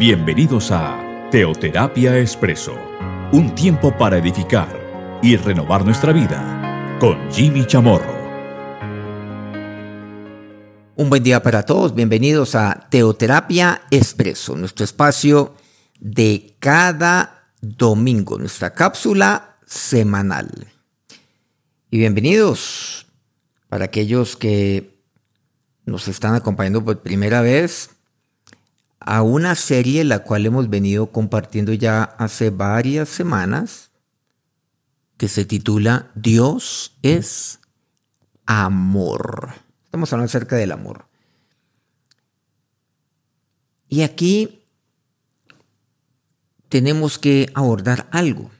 Bienvenidos a Teoterapia Expreso, un tiempo para edificar y renovar nuestra vida con Jimmy Chamorro. Un buen día para todos, bienvenidos a Teoterapia Expreso, nuestro espacio de cada domingo, nuestra cápsula semanal. Y bienvenidos para aquellos que nos están acompañando por primera vez a una serie la cual hemos venido compartiendo ya hace varias semanas, que se titula Dios es amor. Estamos hablando acerca del amor. Y aquí tenemos que abordar algo,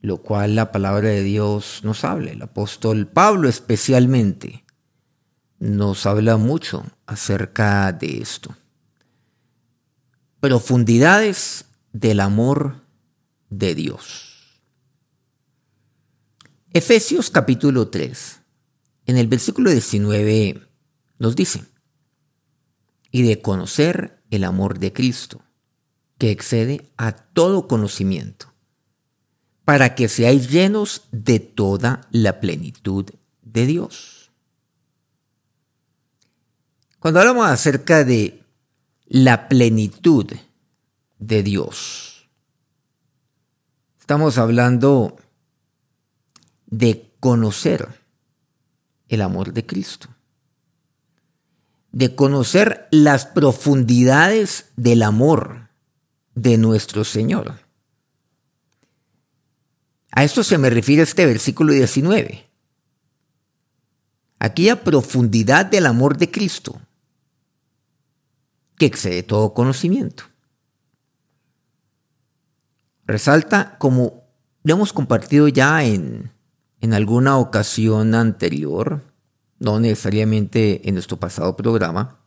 lo cual la palabra de Dios nos habla. El apóstol Pablo especialmente nos habla mucho acerca de esto profundidades del amor de Dios. Efesios capítulo 3, en el versículo 19 nos dice, y de conocer el amor de Cristo, que excede a todo conocimiento, para que seáis llenos de toda la plenitud de Dios. Cuando hablamos acerca de la plenitud de Dios. Estamos hablando de conocer el amor de Cristo, de conocer las profundidades del amor de nuestro Señor. A esto se me refiere este versículo 19. Aquella profundidad del amor de Cristo que excede todo conocimiento. Resalta, como lo hemos compartido ya en, en alguna ocasión anterior, no necesariamente en nuestro pasado programa,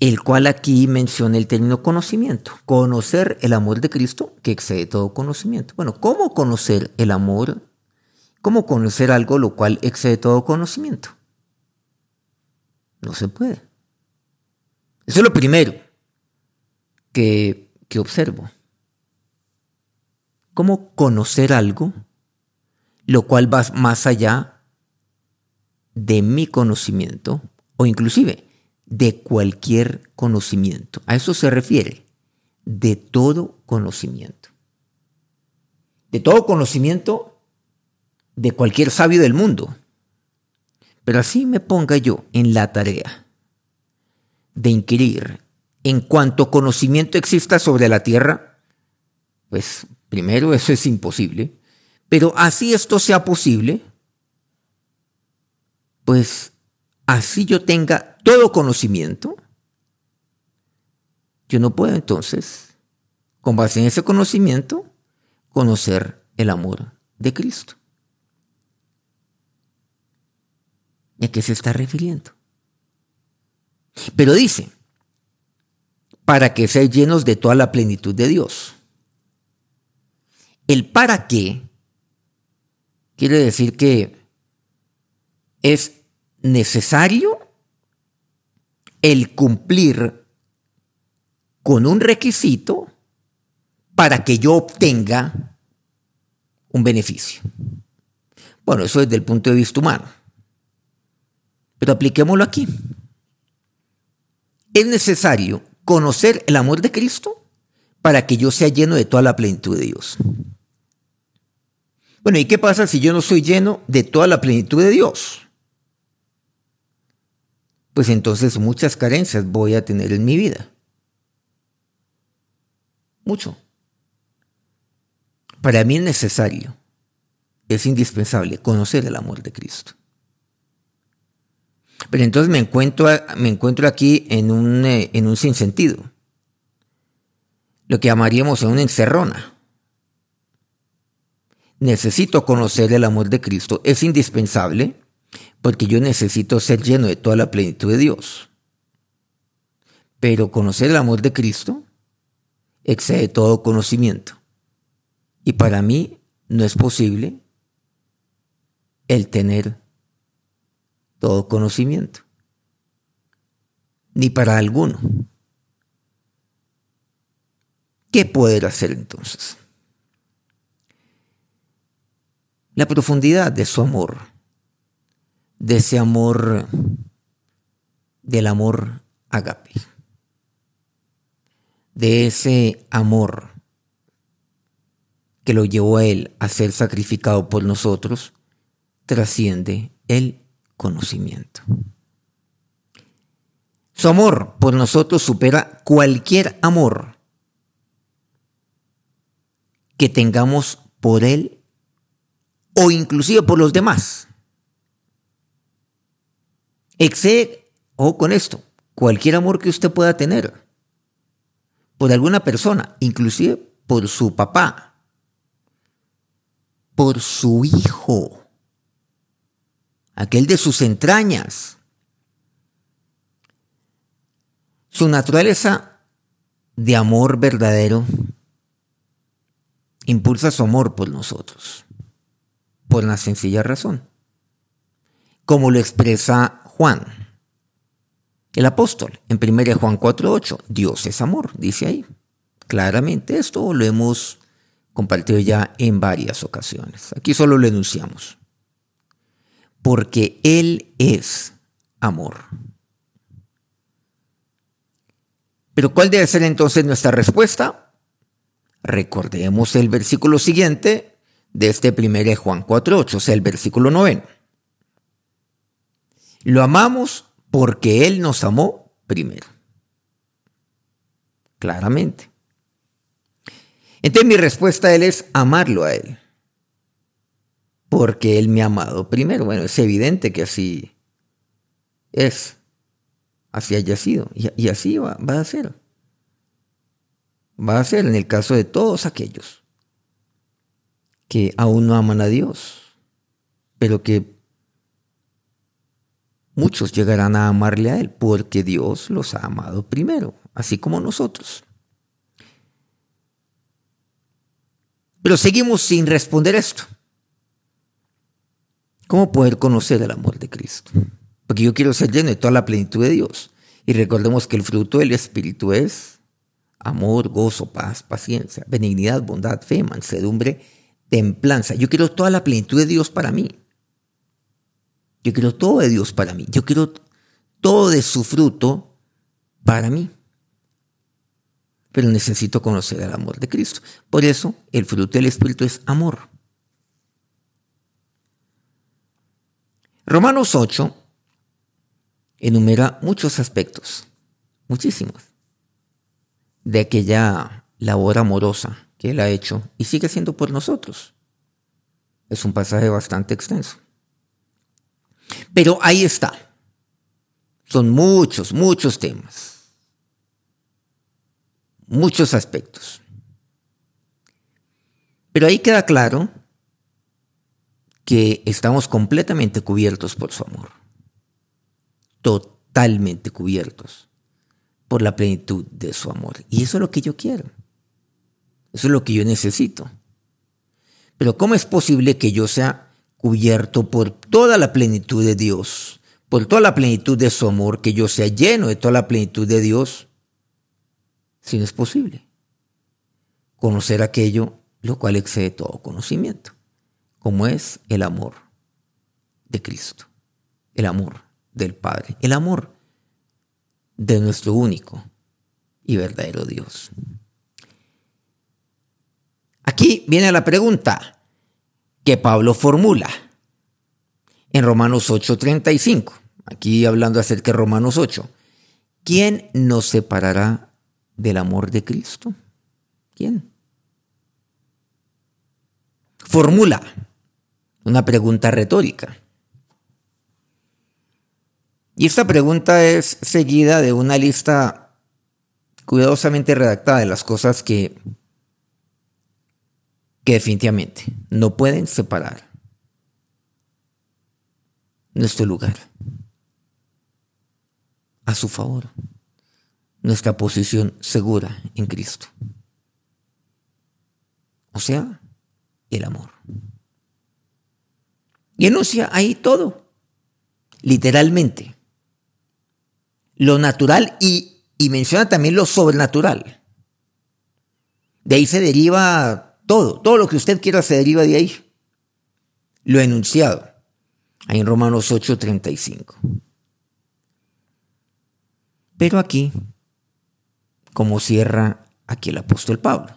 el cual aquí menciona el término conocimiento, conocer el amor de Cristo que excede todo conocimiento. Bueno, ¿cómo conocer el amor? ¿Cómo conocer algo lo cual excede todo conocimiento? No se puede. Eso es lo primero que, que observo. ¿Cómo conocer algo lo cual va más allá de mi conocimiento o inclusive de cualquier conocimiento? A eso se refiere, de todo conocimiento. De todo conocimiento de cualquier sabio del mundo pero así me ponga yo en la tarea de inquirir en cuanto conocimiento exista sobre la tierra, pues primero eso es imposible, pero así esto sea posible, pues así yo tenga todo conocimiento, yo no puedo entonces, con base en ese conocimiento, conocer el amor de Cristo. ¿A qué se está refiriendo? Pero dice, para que seáis llenos de toda la plenitud de Dios. El para qué quiere decir que es necesario el cumplir con un requisito para que yo obtenga un beneficio. Bueno, eso desde el punto de vista humano. Pero apliquémoslo aquí. Es necesario conocer el amor de Cristo para que yo sea lleno de toda la plenitud de Dios. Bueno, ¿y qué pasa si yo no soy lleno de toda la plenitud de Dios? Pues entonces muchas carencias voy a tener en mi vida. Mucho. Para mí es necesario, es indispensable conocer el amor de Cristo. Pero entonces me encuentro, me encuentro aquí en un, eh, en un sinsentido. Lo que llamaríamos una encerrona. Necesito conocer el amor de Cristo. Es indispensable porque yo necesito ser lleno de toda la plenitud de Dios. Pero conocer el amor de Cristo excede todo conocimiento. Y para mí no es posible el tener todo conocimiento. ni para alguno. ¿Qué poder hacer entonces? La profundidad de su amor, de ese amor, del amor agape, de ese amor que lo llevó a él a ser sacrificado por nosotros, trasciende el conocimiento. Su amor por nosotros supera cualquier amor que tengamos por Él o inclusive por los demás. Excede, o con esto, cualquier amor que usted pueda tener por alguna persona, inclusive por su papá, por su hijo, aquel de sus entrañas. Su naturaleza de amor verdadero impulsa su amor por nosotros, por una sencilla razón, como lo expresa Juan, el apóstol, en 1 Juan 4.8, Dios es amor, dice ahí. Claramente esto lo hemos compartido ya en varias ocasiones. Aquí solo lo enunciamos. Porque Él es amor. Pero ¿cuál debe ser entonces nuestra respuesta? Recordemos el versículo siguiente de este primer Juan 4.8, o sea, el versículo 9. Lo amamos porque Él nos amó primero. Claramente. Entonces mi respuesta a Él es amarlo a Él. Porque Él me ha amado primero. Bueno, es evidente que así es. Así haya sido. Y, así va a ser va a ser en el caso de todos aquellos que aún no aman a Dios, pero que muchos llegarán a amarle a Él porque Dios los ha amado primero, así como nosotros. Pero seguimos sin responder esto. ¿Cómo poder conocer el amor de Cristo? Porque yo quiero ser lleno de toda la plenitud de Dios. Y recordemos que el fruto del Espíritu es amor, gozo, paz, paciencia, benignidad, bondad, fe, mansedumbre, templanza. Yo quiero toda la plenitud de Dios para mí. Yo quiero todo de Dios para mí. Yo quiero todo de su fruto para mí. Pero necesito conocer el amor de Cristo. Por eso el fruto del Espíritu es amor. Romanos 8 enumera muchos aspectos, muchísimos de aquella labor amorosa que Él ha hecho y sigue siendo por nosotros. Es un pasaje bastante extenso. Pero ahí está. Son muchos, muchos temas. Muchos aspectos. Pero ahí queda claro que estamos completamente cubiertos por su amor. Totalmente cubiertos por la plenitud de su amor. Y eso es lo que yo quiero. Eso es lo que yo necesito. Pero ¿cómo es posible que yo sea cubierto por toda la plenitud de Dios, por toda la plenitud de su amor, que yo sea lleno de toda la plenitud de Dios? Si no es posible. Conocer aquello lo cual excede todo conocimiento, como es el amor de Cristo, el amor del Padre, el amor de nuestro único y verdadero Dios. Aquí viene la pregunta que Pablo formula en Romanos 8:35. Aquí hablando acerca de Romanos 8. ¿Quién nos separará del amor de Cristo? ¿Quién? Formula una pregunta retórica. Y esta pregunta es seguida de una lista cuidadosamente redactada de las cosas que, que definitivamente no pueden separar nuestro lugar a su favor, nuestra posición segura en Cristo. O sea, el amor. Y enuncia ahí todo, literalmente lo natural y, y menciona también lo sobrenatural. De ahí se deriva todo, todo lo que usted quiera se deriva de ahí. Lo enunciado, ahí en Romanos 8:35. Pero aquí, como cierra aquí el apóstol Pablo,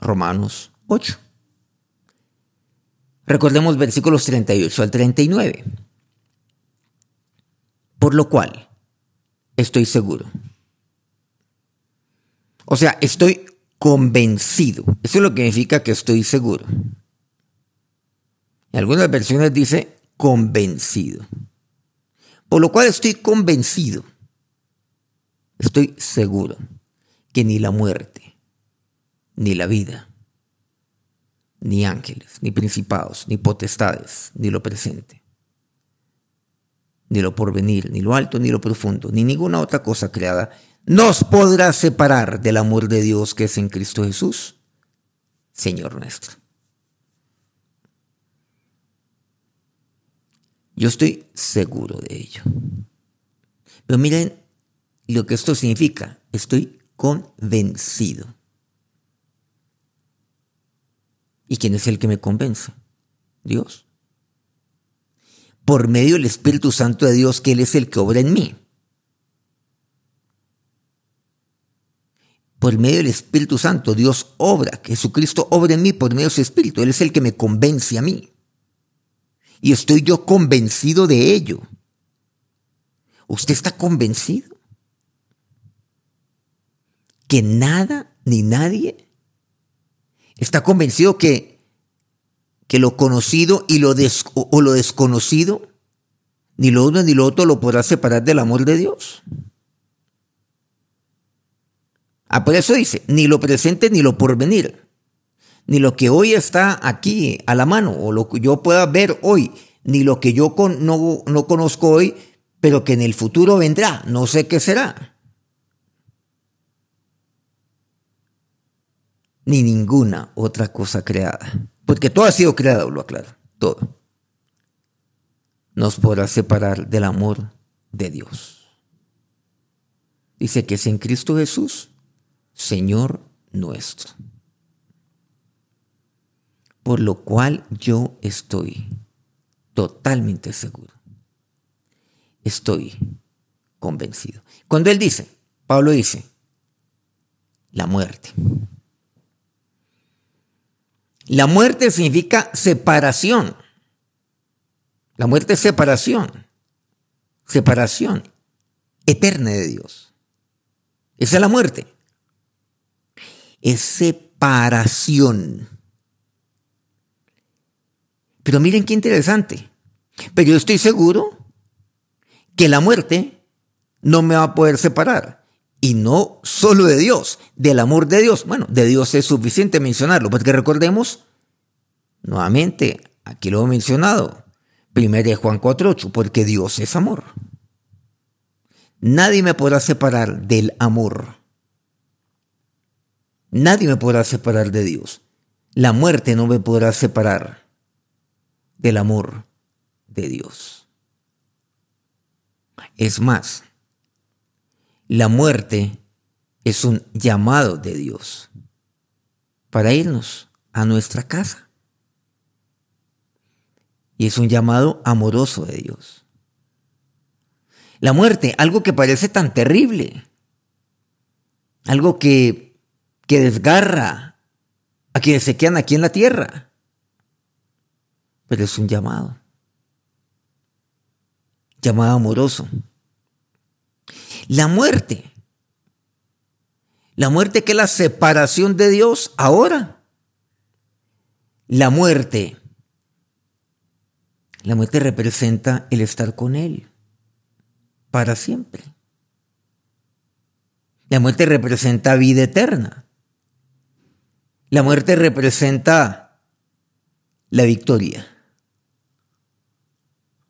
Romanos 8. Recordemos versículos 38 al 39. Por lo cual, estoy seguro. O sea, estoy convencido. Eso es lo que significa que estoy seguro. En algunas versiones dice convencido. Por lo cual estoy convencido. Estoy seguro que ni la muerte, ni la vida, ni ángeles, ni principados, ni potestades, ni lo presente, ni lo porvenir, ni lo alto, ni lo profundo, ni ninguna otra cosa creada, nos podrá separar del amor de Dios que es en Cristo Jesús, Señor nuestro. Yo estoy seguro de ello. Pero miren lo que esto significa. Estoy convencido. ¿Y quién es el que me convence? Dios. Por medio del Espíritu Santo de Dios, que Él es el que obra en mí. Por medio del Espíritu Santo, Dios obra, Jesucristo obra en mí por medio de su Espíritu. Él es el que me convence a mí. Y estoy yo convencido de ello. ¿Usted está convencido? Que nada ni nadie Está convencido que, que lo conocido y lo, o lo desconocido, ni lo uno ni lo otro lo podrá separar del amor de Dios. Ah, por eso dice, ni lo presente ni lo porvenir, ni lo que hoy está aquí a la mano, o lo que yo pueda ver hoy, ni lo que yo no, no conozco hoy, pero que en el futuro vendrá, no sé qué será. Ni ninguna otra cosa creada. Porque todo ha sido creado, lo aclaro, todo. Nos podrá separar del amor de Dios. Dice que es en Cristo Jesús, Señor nuestro. Por lo cual yo estoy totalmente seguro. Estoy convencido. Cuando él dice, Pablo dice, la muerte. La muerte significa separación. La muerte es separación. Separación eterna de Dios. Esa es la muerte. Es separación. Pero miren qué interesante. Pero yo estoy seguro que la muerte no me va a poder separar y no solo de Dios, del amor de Dios. Bueno, de Dios es suficiente mencionarlo, porque recordemos, nuevamente, aquí lo he mencionado, 1 Juan 4.8, porque Dios es amor. Nadie me podrá separar del amor. Nadie me podrá separar de Dios. La muerte no me podrá separar del amor de Dios. Es más, la muerte es un llamado de Dios para irnos a nuestra casa. Y es un llamado amoroso de Dios. La muerte, algo que parece tan terrible, algo que, que desgarra a quienes se quedan aquí en la tierra, pero es un llamado, llamado amoroso. La muerte. La muerte que es la separación de Dios ahora. La muerte. La muerte representa el estar con Él para siempre. La muerte representa vida eterna. La muerte representa la victoria.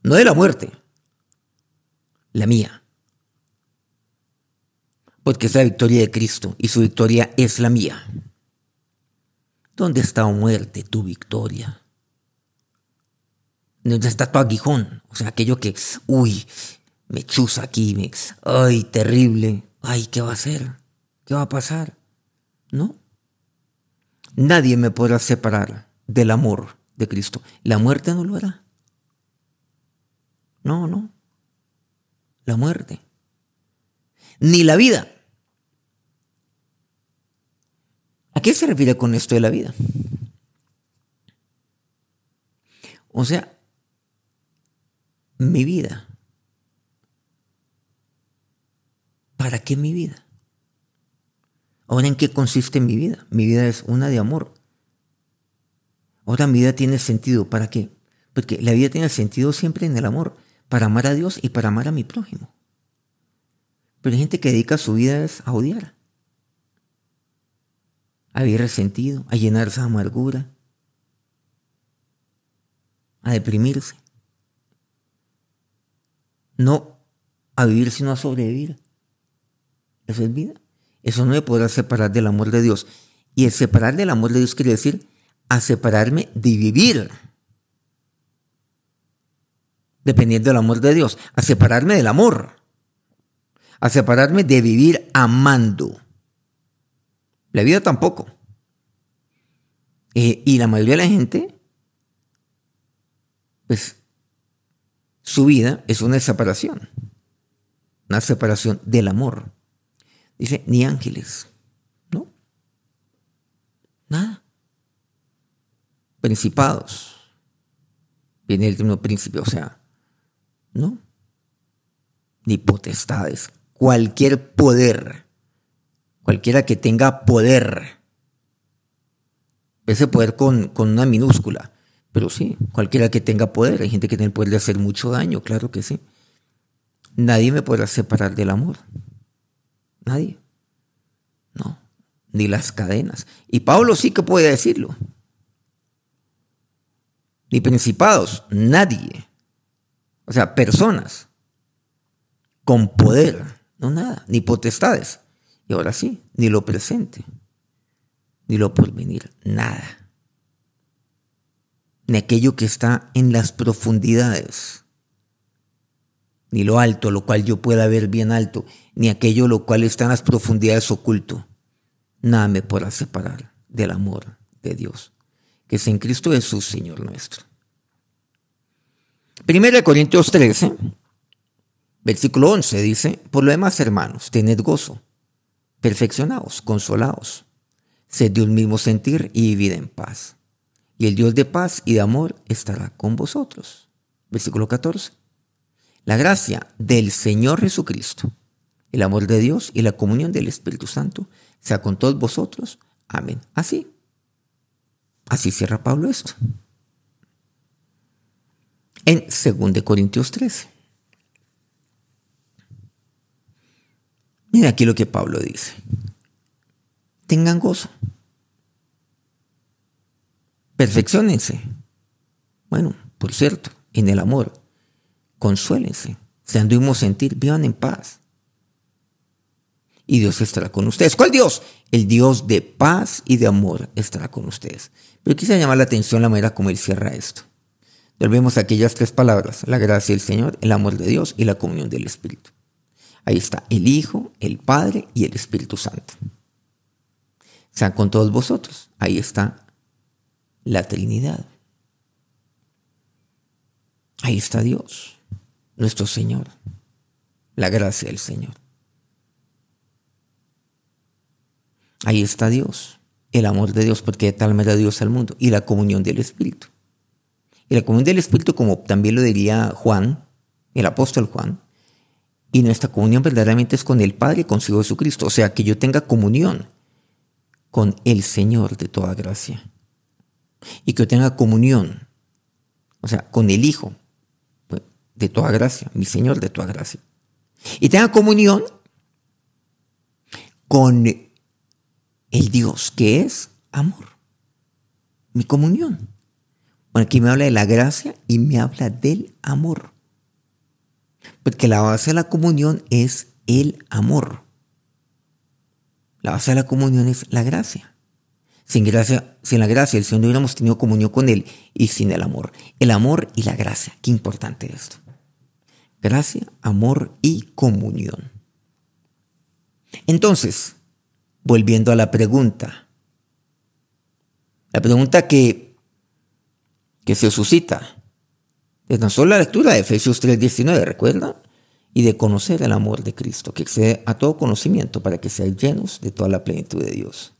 No de la muerte, la mía porque es la victoria de Cristo y su victoria es la mía. ¿Dónde está, oh muerte, tu victoria? ¿Dónde está tu aguijón? O sea, aquello que, uy, me chusa aquí, ay, terrible, ay, ¿qué va a hacer? ¿Qué va a pasar? No. Nadie me podrá separar del amor de Cristo. La muerte no lo hará. No, no. La muerte. Ni la vida. ¿A qué se refiere con esto de la vida? O sea, mi vida. ¿Para qué mi vida? Ahora, ¿en qué consiste mi vida? Mi vida es una de amor. Ahora mi vida tiene sentido. ¿Para qué? Porque la vida tiene sentido siempre en el amor, para amar a Dios y para amar a mi prójimo. Pero hay gente que dedica su vida a odiar, a vivir resentido, a llenarse de amargura, a deprimirse. No a vivir sino a sobrevivir. Eso es vida. Eso no me podrá separar del amor de Dios. Y el separar del amor de Dios quiere decir a separarme de vivir. Dependiendo del amor de Dios. A separarme del amor. A separarme de vivir amando. La vida tampoco. Eh, y la mayoría de la gente, pues, su vida es una separación. Una separación del amor. Dice, ni ángeles. ¿No? Nada. Principados. Viene el término príncipe, o sea, ¿no? Ni potestades. Cualquier poder. Cualquiera que tenga poder. Ese poder con, con una minúscula. Pero sí, cualquiera que tenga poder. Hay gente que tiene el poder de hacer mucho daño, claro que sí. Nadie me podrá separar del amor. Nadie. No, ni las cadenas. Y Pablo sí que puede decirlo. Ni principados, nadie. O sea, personas con poder, no nada, ni potestades. Y ahora sí, ni lo presente, ni lo porvenir, nada. Ni aquello que está en las profundidades ni lo alto, lo cual yo pueda ver bien alto, ni aquello lo cual está en las profundidades oculto. Nada me podrá separar del amor de Dios, que es en Cristo Jesús, Señor nuestro. Primero de Corintios 13, versículo 11 dice, por lo demás, hermanos, tened gozo, perfeccionaos, consolaos, sed de un mismo sentir y vivid en paz. Y el Dios de paz y de amor estará con vosotros. Versículo 14. La gracia del Señor Jesucristo, el amor de Dios y la comunión del Espíritu Santo sea con todos vosotros. Amén. Así. Así cierra Pablo esto. En 2 Corintios 13. Mira aquí lo que Pablo dice. Tengan gozo. Perfeccionense. Bueno, por cierto, en el amor consuélense, sean de sentir, vivan en paz. Y Dios estará con ustedes. ¿Cuál Dios? El Dios de paz y de amor estará con ustedes. Pero quise llamar la atención la manera como Él cierra esto. Volvemos a aquellas tres palabras, la gracia del Señor, el amor de Dios y la comunión del Espíritu. Ahí está el Hijo, el Padre y el Espíritu Santo. Sean con todos vosotros. Ahí está la Trinidad. Ahí está Dios nuestro Señor, la gracia del Señor. Ahí está Dios, el amor de Dios, porque de tal manera Dios al mundo, y la comunión del Espíritu. Y la comunión del Espíritu, como también lo diría Juan, el apóstol Juan, y nuestra comunión verdaderamente es con el Padre y consigo Jesucristo. O sea, que yo tenga comunión con el Señor de toda gracia. Y que yo tenga comunión, o sea, con el Hijo, de toda gracia, mi Señor de toda gracia. Y tenga comunión con el Dios que es amor. Mi comunión. Bueno, aquí me habla de la gracia y me habla del amor. Porque la base de la comunión es el amor. La base de la comunión es la gracia. Sin gracia, sin la gracia, el Señor no hubiéramos tenido comunión con Él y sin el amor. El amor y la gracia. Qué importante esto gracia, amor y comunión. Entonces, volviendo a la pregunta, la pregunta que, que se suscita es tan solo la lectura de Efesios 3:19, ¿recuerda? Y de conocer el amor de Cristo, que excede a todo conocimiento para que sean llenos de toda la plenitud de Dios.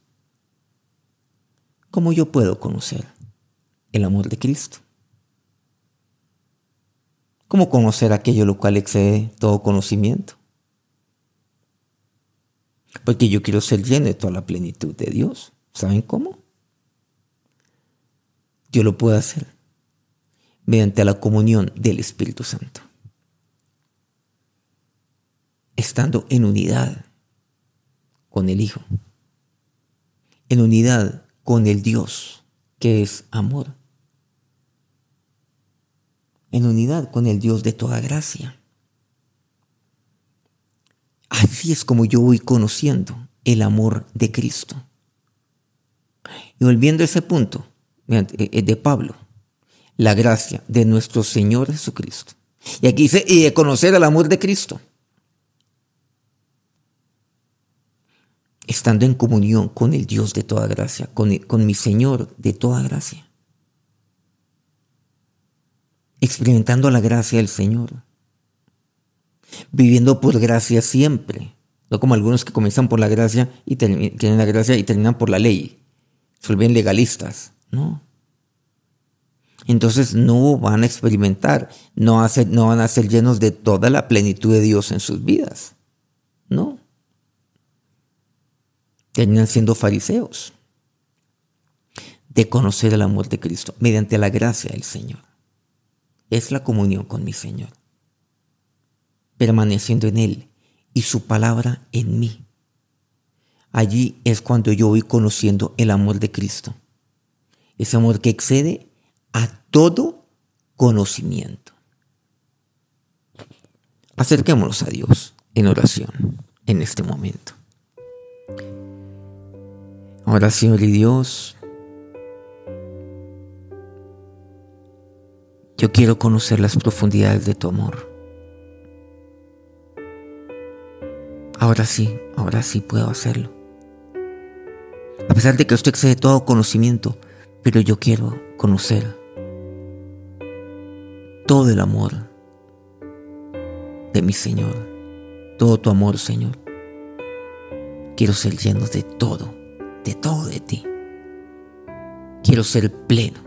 ¿Cómo yo puedo conocer el amor de Cristo? ¿Cómo conocer aquello lo cual excede todo conocimiento? Porque yo quiero ser lleno de toda la plenitud de Dios. ¿Saben cómo? Yo lo puedo hacer mediante la comunión del Espíritu Santo. Estando en unidad con el Hijo. En unidad con el Dios que es amor. En unidad con el Dios de toda gracia. Así es como yo voy conociendo el amor de Cristo. Y volviendo a ese punto eh, de Pablo, la gracia de nuestro Señor Jesucristo. Y aquí dice, y de conocer el amor de Cristo. Estando en comunión con el Dios de toda gracia, con, con mi Señor de toda gracia. Experimentando la gracia del Señor viviendo por gracia siempre. No como algunos que comienzan por la gracia y tienen la gracia y terminan por la ley. Se vuelven legalistas. No. Entonces no van a experimentar, no, no van a ser llenos de toda la plenitud de Dios en sus vidas. No. Terminan siendo fariseos de conocer el amor de Cristo mediante la gracia del Señor. Es la comunión con mi Señor permaneciendo en Él y su palabra en mí. Allí es cuando yo voy conociendo el amor de Cristo. Ese amor que excede a todo conocimiento. Acerquémonos a Dios en oración en este momento. Ahora, Señor y Dios, yo quiero conocer las profundidades de tu amor. Ahora sí, ahora sí puedo hacerlo. A pesar de que esto excede todo conocimiento, pero yo quiero conocer todo el amor de mi Señor, todo tu amor, Señor. Quiero ser lleno de todo, de todo de ti. Quiero ser pleno,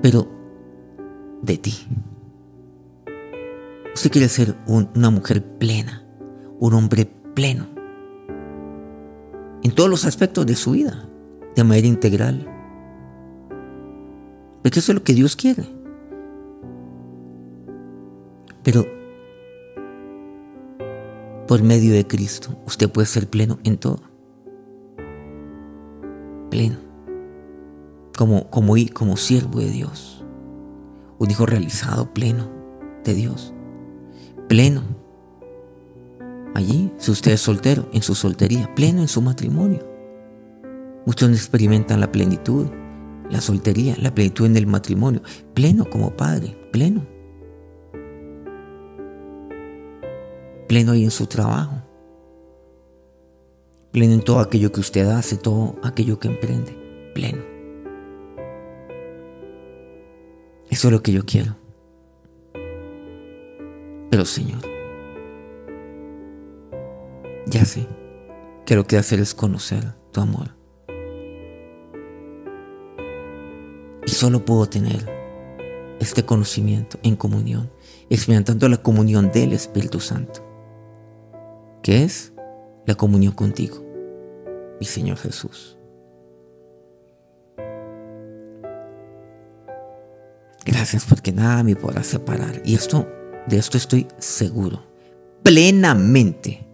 pero de ti. Usted quiere ser una mujer plena, un hombre pleno, en todos los aspectos de su vida, de manera integral. Porque eso es lo que Dios quiere. Pero por medio de Cristo, usted puede ser pleno en todo. Pleno. Como, como, como siervo de Dios. Un hijo realizado, pleno de Dios pleno. Allí, si usted es soltero, en su soltería, pleno en su matrimonio. Muchos experimentan la plenitud, la soltería, la plenitud en el matrimonio, pleno como padre, pleno. Pleno ahí en su trabajo. Pleno en todo aquello que usted hace, todo aquello que emprende. Pleno. Eso es lo que yo quiero. Pero Señor, ya sé que lo que hacer es conocer tu amor. Solo puedo tener este conocimiento en comunión, experimentando la comunión del Espíritu Santo, que es la comunión contigo, mi Señor Jesús. Gracias porque nada me podrá separar. Y esto de esto estoy seguro, plenamente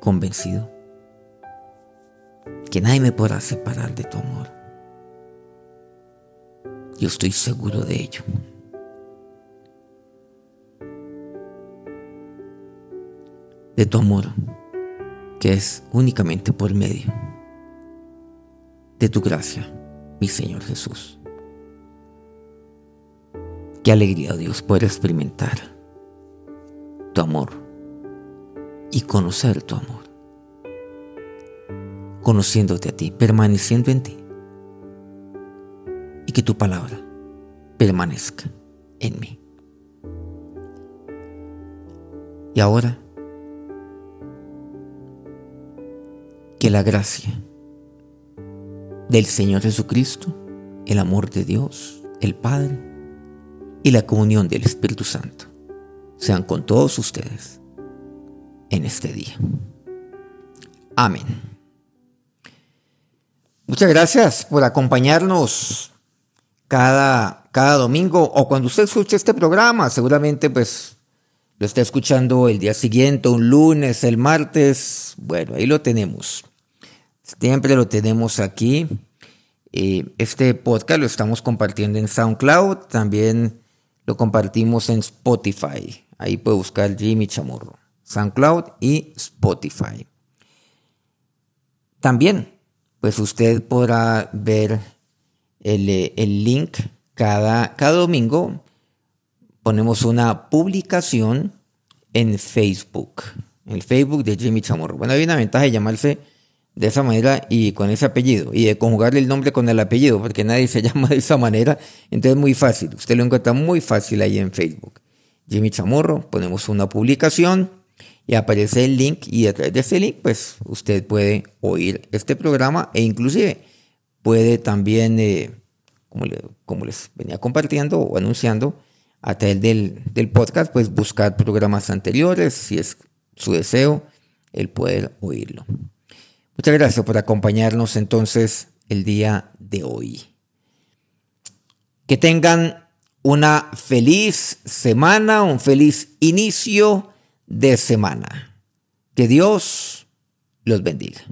convencido, que nadie me podrá separar de tu amor. Yo estoy seguro de ello. De tu amor, que es únicamente por medio de tu gracia, mi Señor Jesús. Qué alegría, Dios, poder experimentar tu amor y conocer tu amor. Conociéndote a ti, permaneciendo en ti. Y que tu palabra permanezca en mí. Y ahora, que la gracia del Señor Jesucristo, el amor de Dios, el Padre y la comunión del Espíritu Santo sean con todos ustedes en este día. Amén. Muchas gracias por acompañarnos cada, cada domingo o cuando usted escuche este programa, seguramente pues lo está escuchando el día siguiente, un lunes, el martes, bueno, ahí lo tenemos. Siempre lo tenemos aquí. Eh, este podcast lo estamos compartiendo en SoundCloud, también lo compartimos en Spotify. Ahí puede buscar Jimmy Chamorro, SoundCloud y Spotify. También, pues usted podrá ver el, eh, el link cada, cada domingo. Ponemos una publicación en Facebook, en el Facebook de Jimmy Chamorro. Bueno, hay una ventaja de llamarse de esa manera y con ese apellido y de conjugar el nombre con el apellido porque nadie se llama de esa manera entonces es muy fácil usted lo encuentra muy fácil ahí en Facebook Jimmy Chamorro ponemos una publicación y aparece el link y a través de ese link pues usted puede oír este programa e inclusive puede también eh, como, les venía compartiendo o anunciando a través del, del podcast pues buscar programas anteriores si es su deseo el poder oírlo Muchas gracias por acompañarnos entonces el día de hoy. Que tengan una feliz semana, un feliz inicio de semana. Que Dios los bendiga.